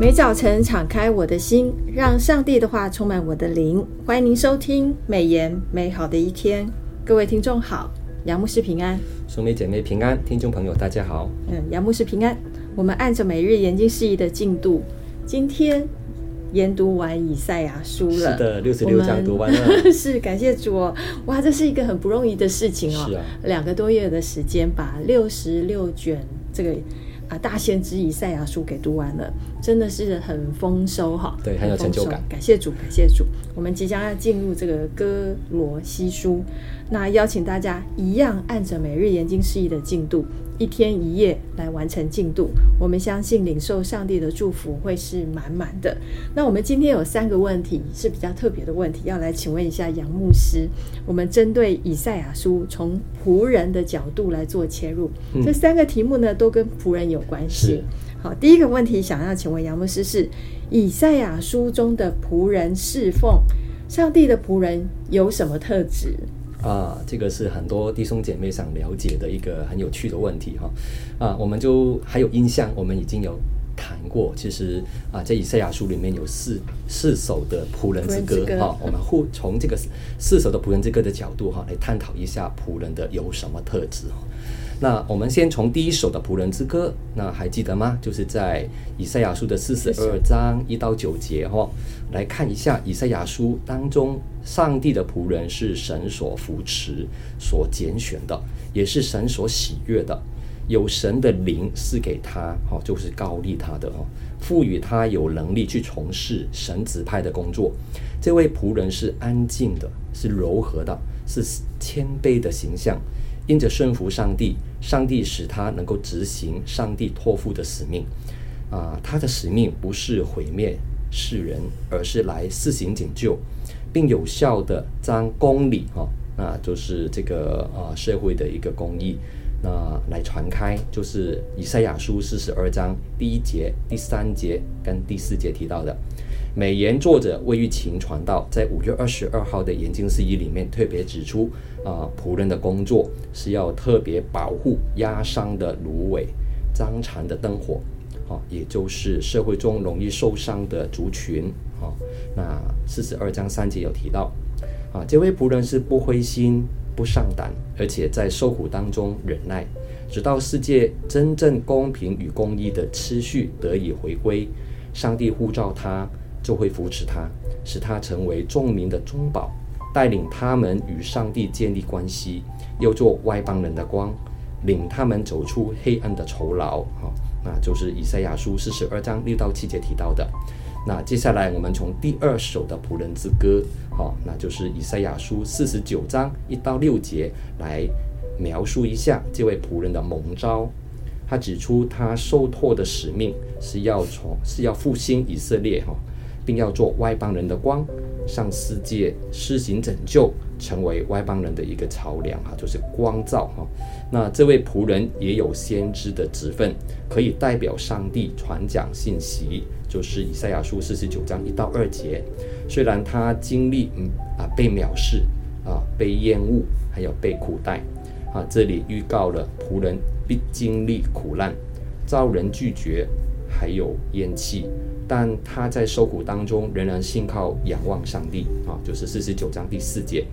每早晨敞开我的心，让上帝的话充满我的灵。欢迎您收听美言美好的一天，各位听众好，杨牧师平安，兄妹姐妹平安，听众朋友大家好。嗯，杨牧师平安。我们按着每日研经释义的进度，今天研读完以赛亚书了。是的，六十六章读完了。是感谢主哦，哇，这是一个很不容易的事情哦。是啊，两个多月的时间，把六十六卷这个。啊，大先知以赛亚书给读完了，真的是很丰收哈。对，很有成就感。感谢主，感谢主。我们即将要进入这个哥罗西书，那邀请大家一样按着每日研经释义的进度，一天一夜来完成进度。我们相信领受上帝的祝福会是满满的。那我们今天有三个问题是比较特别的问题，要来请问一下杨牧师。我们针对以赛亚书从仆人的角度来做切入，嗯、这三个题目呢都跟仆人有关系。好，第一个问题想要请问杨牧师是：以赛亚书中的仆人侍奉，上帝的仆人有什么特质？啊，这个是很多弟兄姐妹想了解的一个很有趣的问题哈。啊，我们就还有印象，我们已经有谈过，其实啊，在以赛亚书里面有四四首的仆人之歌哈。我们互从这个四首的仆人之歌的角度哈来探讨一下仆人的有什么特质哈。那我们先从第一首的仆人之歌，那还记得吗？就是在以赛亚书的四十二章一到九节哈，来看一下以赛亚书当中，上帝的仆人是神所扶持、所拣选的，也是神所喜悦的，有神的灵赐给他，哈，就是高利他的，哈，赋予他有能力去从事神指派的工作。这位仆人是安静的，是柔和的，是谦卑的形象。因着顺服上帝，上帝使他能够执行上帝托付的使命。啊、他的使命不是毁灭世人，而是来施行拯救，并有效地将公理哈，那、就是这个啊、社会的一个公义，那来传开。就是以赛亚书四十二章第一节、第三节跟第四节提到的。美言作者魏玉琴传道在五月二十二号的研经释义里面特别指出，啊、仆人的工作是要特别保护压伤的芦苇、将残的灯火，啊、也就是社会中容易受伤的族群，啊、那四十二章三节有提到，啊，这位仆人是不灰心、不上胆，而且在受苦当中忍耐，直到世界真正公平与公义的次序得以回归，上帝呼召他。就会扶持他，使他成为众民的中保，带领他们与上帝建立关系，又做外邦人的光，领他们走出黑暗的酬劳。哈，那就是以赛亚书四十二章六到七节提到的。那接下来我们从第二首的仆人之歌，哈，那就是以赛亚书四十九章一到六节来描述一下这位仆人的蒙召。他指出他受托的使命是要从是要复兴以色列，哈。并要做外邦人的光，向世界施行拯救，成为外邦人的一个桥梁哈，就是光照哈。那这位仆人也有先知的职分，可以代表上帝传讲信息，就是以赛亚书四十九章一到二节。虽然他经历嗯啊被藐视啊被厌恶，还有被苦待啊，这里预告了仆人必经历苦难，遭人拒绝，还有烟气。但他在受苦当中仍然信靠仰望上帝啊，就是四十九章第四节。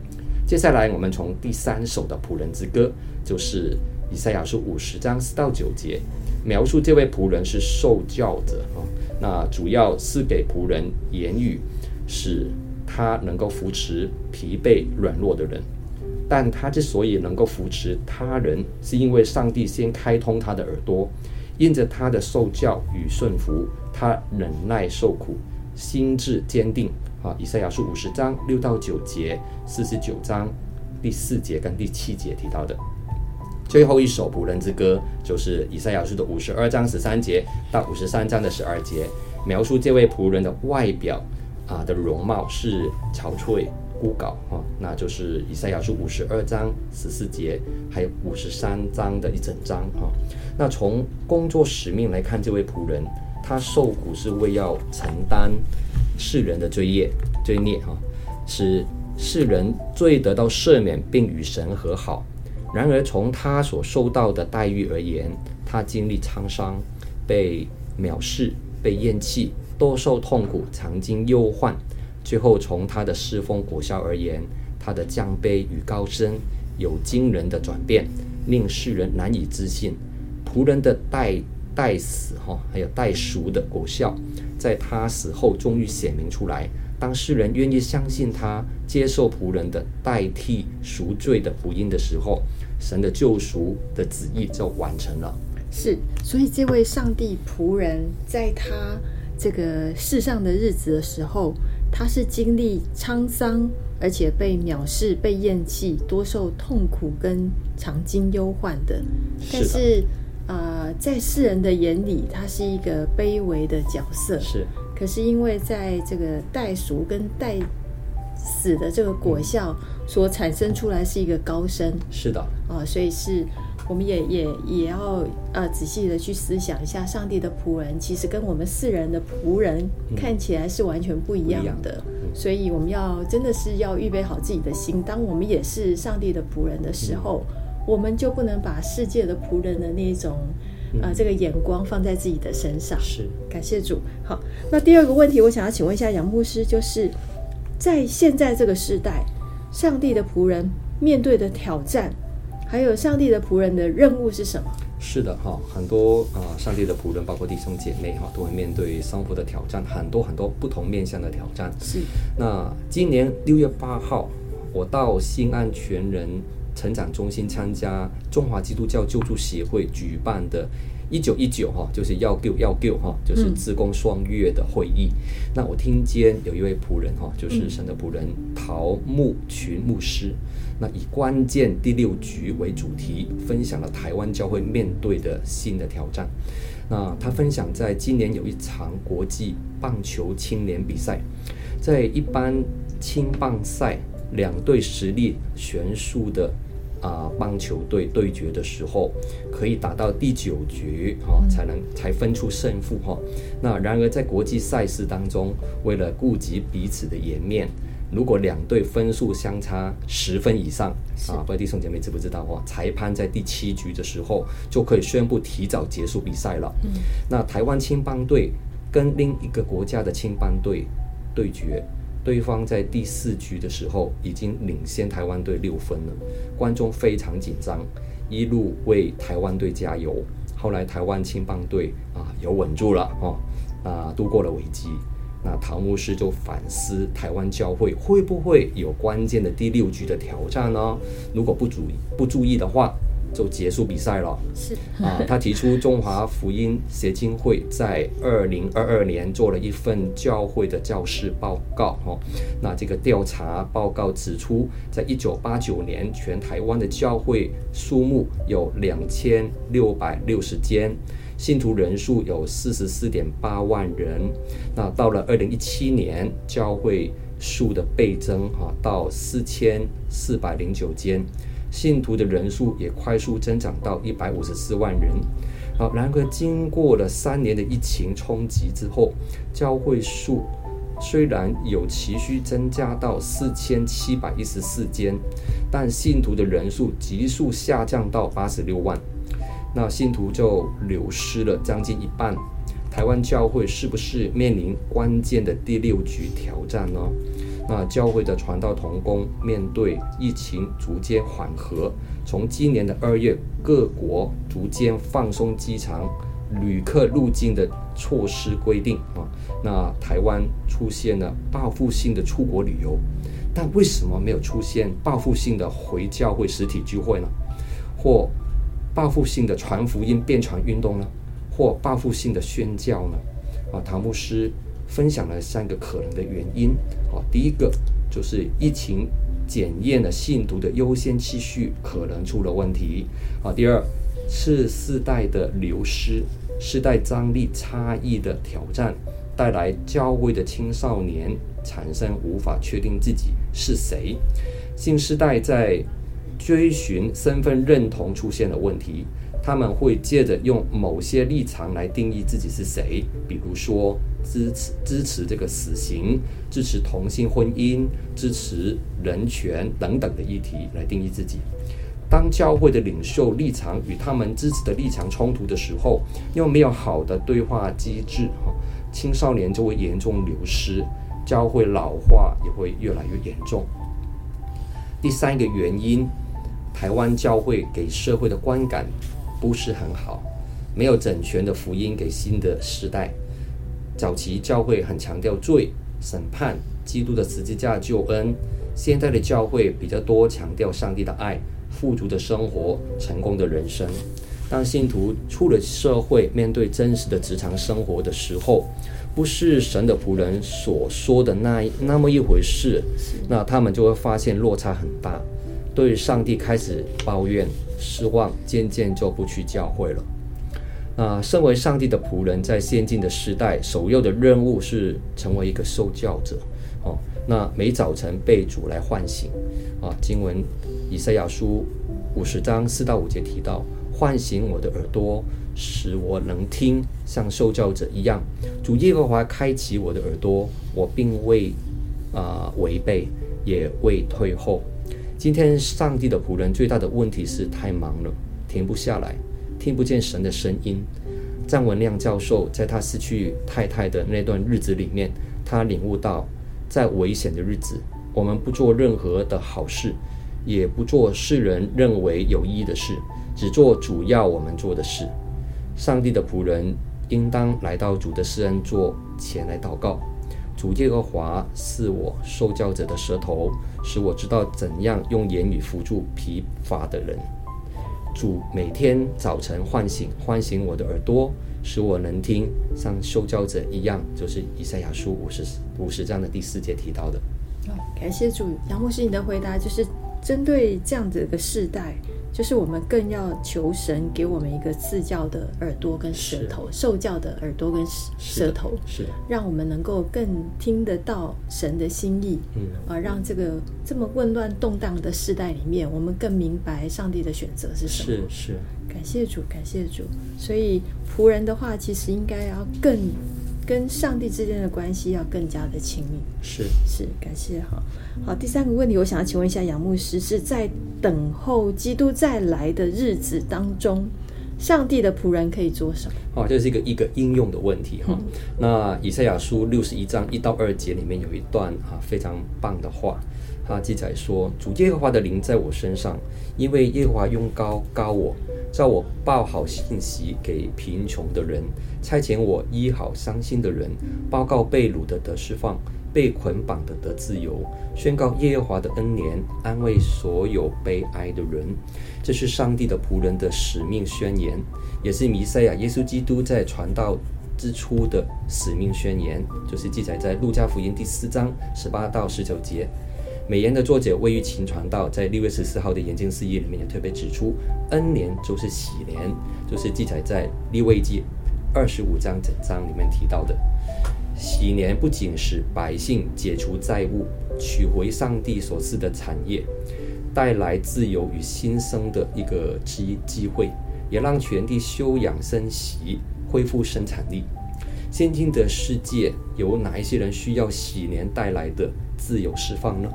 接下来我们从第三首的仆人之歌，就是以赛亚书五十章四到九节，描述这位仆人是受教者啊。那主要是给仆人言语，使他能够扶持疲惫软弱的人。但他之所以能够扶持他人，是因为上帝先开通他的耳朵。因着他的受教与顺服，他忍耐受苦，心志坚定。啊，以赛亚书五十章六到九节，四十九章第四节跟第七节提到的。最后一首仆人之歌，就是以赛亚书的五十二章十三节到五十三章的十二节，描述这位仆人的外表啊的容貌是憔悴。枯槁哈，那就是以赛亚书五十二章十四节，还有五十三章的一整章哈。那从工作使命来看，这位仆人他受苦是为要承担世人的罪孽罪孽哈，使世人罪得到赦免，并与神和好。然而从他所受到的待遇而言，他经历沧桑，被藐视，被厌弃，多受痛苦，曾经忧患。最后，从他的侍奉果效而言，他的降卑与高升有惊人的转变，令世人难以置信。仆人的代代死哈，还有代赎的果效，在他死后终于显明出来。当世人愿意相信他，接受仆人的代替赎罪的福音的时候，神的救赎的旨意就完成了。是，所以这位上帝仆人在他这个世上的日子的时候，他是经历沧桑，而且被藐视、被厌弃、多受痛苦跟常经忧患的。但是，啊、呃，在世人的眼里，他是一个卑微的角色。是。可是因为在这个代赎跟代死的这个果效所产生出来是一个高升。是的。啊、呃，所以是。我们也也也要呃仔细的去思想一下，上帝的仆人其实跟我们世人的仆人看起来是完全不一样的，嗯、所以我们要真的是要预备好自己的心。当我们也是上帝的仆人的时候，嗯、我们就不能把世界的仆人的那种啊、呃、这个眼光放在自己的身上。是，感谢主。好，那第二个问题，我想要请问一下杨牧师，就是在现在这个时代，上帝的仆人面对的挑战。还有上帝的仆人的任务是什么？是的哈，很多啊，上帝的仆人，包括弟兄姐妹哈，都会面对生活的挑战，很多很多不同面向的挑战。是。那今年六月八号，我到新安全人成长中心参加中华基督教救助协会举办的“一九一九”哈，就是要救要救哈，就是自贡双月的会议。嗯、那我听见有一位仆人哈，就是神的仆人陶木群牧师。那以关键第六局为主题，分享了台湾教会面对的新的挑战。那他分享，在今年有一场国际棒球青年比赛，在一般青棒赛，两队实力悬殊的啊棒球队对决的时候，可以打到第九局哈，才能才分出胜负哈。那然而在国际赛事当中，为了顾及彼此的颜面。如果两队分数相差十分以上啊，不知道弟兄姐妹知不知道哦？裁判在第七局的时候就可以宣布提早结束比赛了。嗯，那台湾青棒队跟另一个国家的青棒队对决，对方在第四局的时候已经领先台湾队六分了，观众非常紧张，一路为台湾队加油。后来台湾青棒队啊有稳住了哦，啊度过了危机。那陶牧师就反思台湾教会会不会有关键的第六局的挑战呢？如果不注意不注意的话，就结束比赛了。是啊，他提出中华福音协进会在二零二二年做了一份教会的教师报告。哦，那这个调查报告指出，在一九八九年，全台湾的教会数目有两千六百六十间。信徒人数有四十四点八万人，那到了二零一七年，教会数的倍增哈，到四千四百零九间，信徒的人数也快速增长到一百五十四万人。好，然而经过了三年的疫情冲击之后，教会数虽然有持续增加到四千七百一十四间，但信徒的人数急速下降到八十六万。那信徒就流失了将近一半，台湾教会是不是面临关键的第六局挑战呢？那教会的传道同工面对疫情逐渐缓和，从今年的二月，各国逐渐放松机场旅客入境的措施规定啊，那台湾出现了报复性的出国旅游，但为什么没有出现报复性的回教会实体聚会呢？或报复性的传福音、变传运动呢，或报复性的宣教呢？啊，唐牧师分享了三个可能的原因。啊，第一个就是疫情检验了信徒的优先次序可能出了问题。啊，第二是世代的流失、世代张力差异的挑战，带来教会的青少年产生无法确定自己是谁。新世代在追寻身份认同出现了问题，他们会借着用某些立场来定义自己是谁，比如说支持支持这个死刑、支持同性婚姻、支持人权等等的议题来定义自己。当教会的领袖立场与他们支持的立场冲突的时候，又没有好的对话机制，哈，青少年就会严重流失，教会老化也会越来越严重。第三个原因，台湾教会给社会的观感不是很好，没有整全的福音给新的时代。早期教会很强调罪、审判、基督的十字架救恩，现在的教会比较多强调上帝的爱、富足的生活、成功的人生。当信徒出了社会，面对真实的职场生活的时候，不是神的仆人所说的那那么一回事，那他们就会发现落差很大，对上帝开始抱怨、失望，渐渐就不去教会了。那身为上帝的仆人，在先进的时代，首要的任务是成为一个受教者。哦，那每早晨被主来唤醒。啊，经文以赛亚书五十章四到五节提到。唤醒我的耳朵，使我能听，像受教者一样。主耶和华开启我的耳朵，我并未啊、违背，也未退后。今天上帝的仆人最大的问题是太忙了，停不下来，听不见神的声音。张文亮教授在他失去太太的那段日子里面，他领悟到，在危险的日子，我们不做任何的好事，也不做世人认为有意义的事。只做主要我们做的事。上帝的仆人应当来到主的施恩座前来祷告。主耶和华是我受教者的舌头，使我知道怎样用言语扶助疲乏的人。主每天早晨唤醒唤醒我的耳朵，使我能听，像受教者一样。就是以赛亚书五十五十章的第四节提到的。感谢主，杨牧师，你的回答就是针对这样子的世代。就是我们更要求神给我们一个赐教的耳朵跟舌头，受教的耳朵跟舌头，是的，让我们能够更听得到神的心意，嗯啊，让这个这么混乱动荡的时代里面，我们更明白上帝的选择是什么。是是，感谢主，感谢主。所以仆人的话，其实应该要更。跟上帝之间的关系要更加的亲密，是是，感谢哈。好，第三个问题，我想要请问一下杨牧师，是在等候基督再来的日子当中，上帝的仆人可以做什么？哦，这是一个一个应用的问题哈。嗯、那以赛亚书六十一章一到二节里面有一段啊非常棒的话，它记载说：“主耶和华的灵在我身上，因为耶和华用高高我。”叫我报好信息给贫穷的人，差遣我医好伤心的人，报告被掳的得释放，被捆绑的得自由，宣告耶和华的恩年，安慰所有悲哀的人。这是上帝的仆人的使命宣言，也是弥赛亚耶稣基督在传道之初的使命宣言，就是记载在路加福音第四章十八到十九节。美言的作者魏玉琴传道在六月十四号的研经释义里面也特别指出，恩年就是喜年，就是记载在利未记二十五章整章里面提到的。喜年不仅使百姓解除债务，取回上帝所赐的产业，带来自由与新生的一个机机会，也让全地休养生息，恢复生产力。现今的世界有哪一些人需要喜年带来的自由释放呢？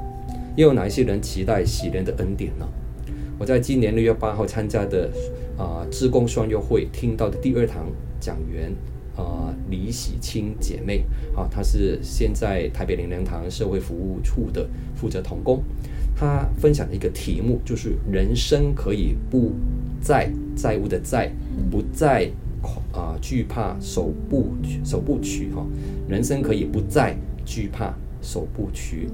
又有哪一些人期待喜年的恩典呢？我在今年六月八号参加的啊志工双月会听到的第二堂讲员啊李喜清姐妹。啊，她是现在台北灵粮堂社会服务处的负责童工，她分享的一个题目就是人生可以不再债务的债，不再啊惧怕首部首部曲哈，人生可以不再惧怕。首部曲，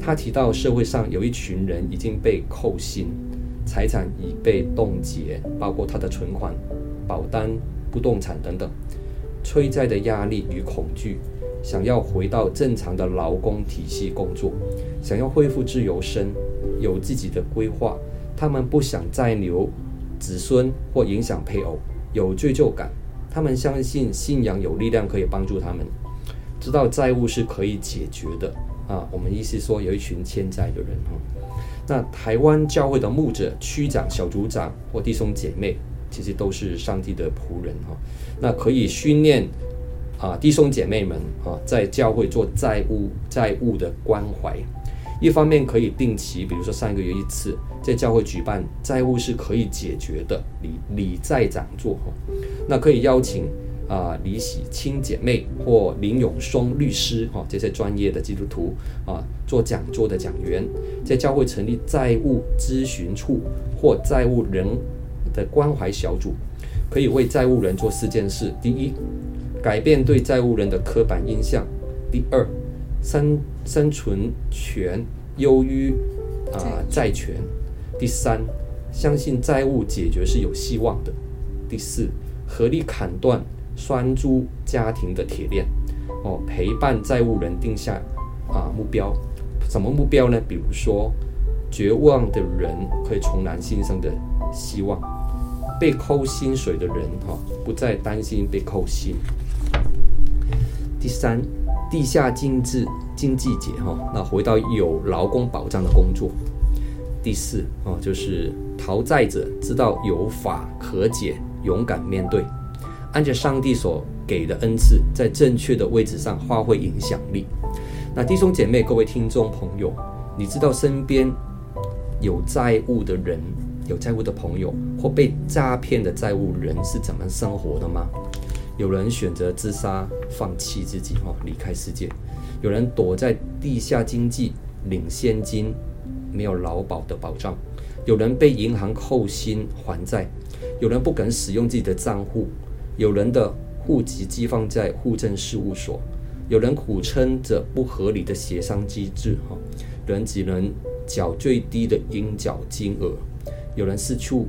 他提到社会上有一群人已经被扣薪，财产已被冻结，包括他的存款、保单、不动产等等，催债的压力与恐惧，想要回到正常的劳工体系工作，想要恢复自由身，有自己的规划，他们不想再留子孙或影响配偶，有罪疚感，他们相信信仰有力量可以帮助他们。知道债务是可以解决的啊！我们意思说有一群欠债的人哈。那台湾教会的牧者、区长、小组长或弟兄姐妹，其实都是上帝的仆人哈。那可以训练啊弟兄姐妹们啊，在教会做债务债务的关怀。一方面可以定期，比如说上个月一次，在教会举办债务是可以解决的理理债讲座哈。那可以邀请。啊、李喜清姐妹或林永松律师哈、这些专业的基督徒啊做讲座的讲员，在教会成立债务咨询处或债务人的关怀小组，可以为债务人做四件事：第一，改变对债务人的刻板印象；第二，生生存权优于啊债权；第三，相信债务解决是有希望的；第四，合力砍断。拴住家庭的铁链，哦，陪伴债务人定下啊目标，什么目标呢？比如说，绝望的人可以重燃新生的希望，被扣薪水的人哈、不再担心被扣薪。第三，地下经济经济解哈、那回到有劳工保障的工作。第四哦，就是讨债者知道有法可解，勇敢面对。按照上帝所给的恩赐，在正确的位置上发挥影响力。那弟兄姐妹、各位听众朋友，你知道身边有债务的人、有债务的朋友或被诈骗的债务人是怎么生活的吗？有人选择自杀，放弃自己，哈，离开世界；有人躲在地下经济领现金，没有劳保的保障；有人被银行扣薪还债；有人不敢使用自己的账户。有人的户籍寄放在户政事务所，有人苦撑着不合理的协商机制，哈，人只能缴最低的应缴金额，有人四处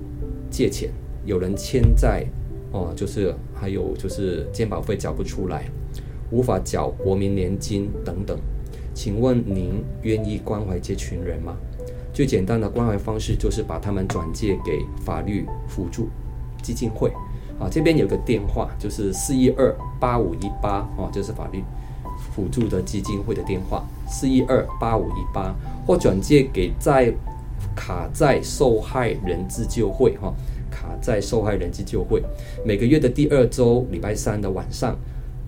借钱，有人欠债，哦，就是还有就是健保费缴不出来，无法缴国民年金等等。请问您愿意关怀这群人吗？最简单的关怀方式就是把他们转借给法律辅助基金会。啊，这边有个电话，就是四一二八五一八，哦，就是法律辅助的基金会的电话，四一二八五一八，或转借给在卡在受害人自救会，哈，卡在受害人自救会，每个月的第二周礼拜三的晚上，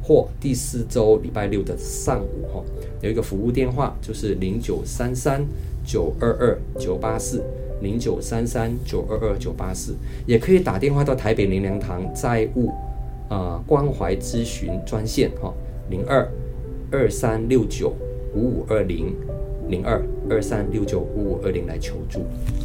或第四周礼拜六的上午，哈，有一个服务电话，就是零九三三九二二九八四。零九三三九二二九八四，也可以打电话到台北林良堂债务啊、关怀咨询专线哈，零二二三六九五五二零零二二三六九五五二零来求助。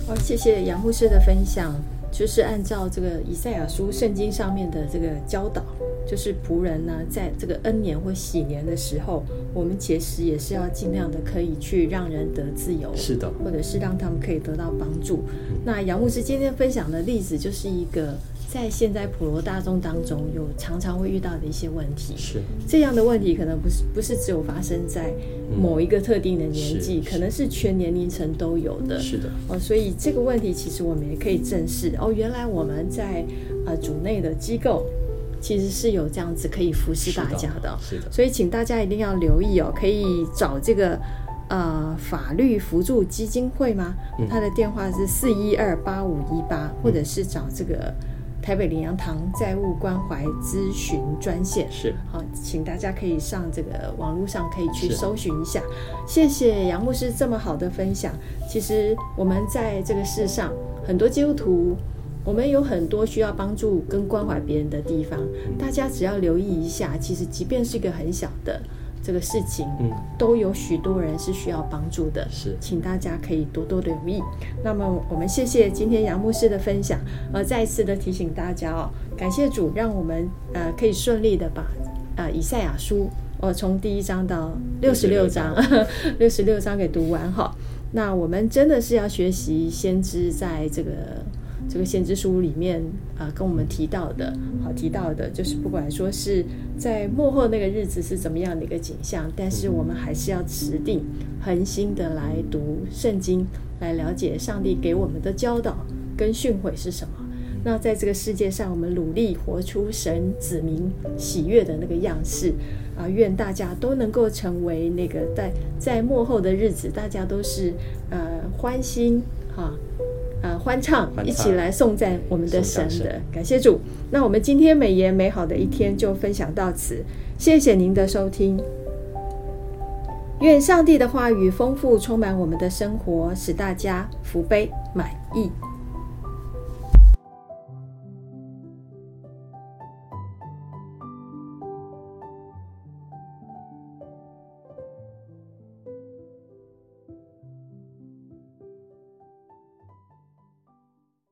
好，谢谢杨牧师的分享，就是按照这个以赛亚书圣经上面的这个教导。就是仆人呢，在这个恩年或喜年的时候，我们其实也是要尽量的可以去让人得自由，是的，或者是让他们可以得到帮助。嗯、那杨牧师今天分享的例子，就是一个在现在普罗大众当中有常常会遇到的一些问题。是这样的问题，可能不是不是只有发生在某一个特定的年纪，嗯、可能是全年龄层都有的。是的，哦，所以这个问题其实我们也可以正视。哦，原来我们在呃组内的机构。其实是有这样子可以服侍大家的，是的，是的，所以请大家一定要留意哦，可以找这个呃法律扶助基金会吗？嗯、他的电话是四一二八五一八，或者是找这个台北林洋堂债务关怀咨询专线。是，好，请大家可以上这个网络上可以去搜寻一下。谢谢杨牧师这么好的分享。其实我们在这个世上很多基督徒。我们有很多需要帮助跟关怀别人的地方，大家只要留意一下，其实即便是一个很小的这个事情，嗯，都有许多人是需要帮助的。是，请大家可以多多留意。那么我们谢谢今天杨牧师的分享，呃，再一次的提醒大家哦，感谢主，让我们呃可以顺利的把呃以赛亚书，呃从第一章到六十六章，六十六章给读完哈。那我们真的是要学习先知在这个。这个先知书里面啊、跟我们提到的，好提到的，就是不管说是在幕后那个日子是怎么样的一个景象，但是我们还是要持定恒心的来读圣经，来了解上帝给我们的教导跟训诲是什么。那在这个世界上，我们努力活出神子民喜悦的那个样式啊！愿大家都能够成为那个在在幕后的日子，大家都是呃欢欣哈。欢唱，一起来颂赞我们的神的，感谢主。那我们今天美言美好的一天就分享到此，谢谢您的收听。愿上帝的话语丰富充满我们的生活，使大家福杯满溢。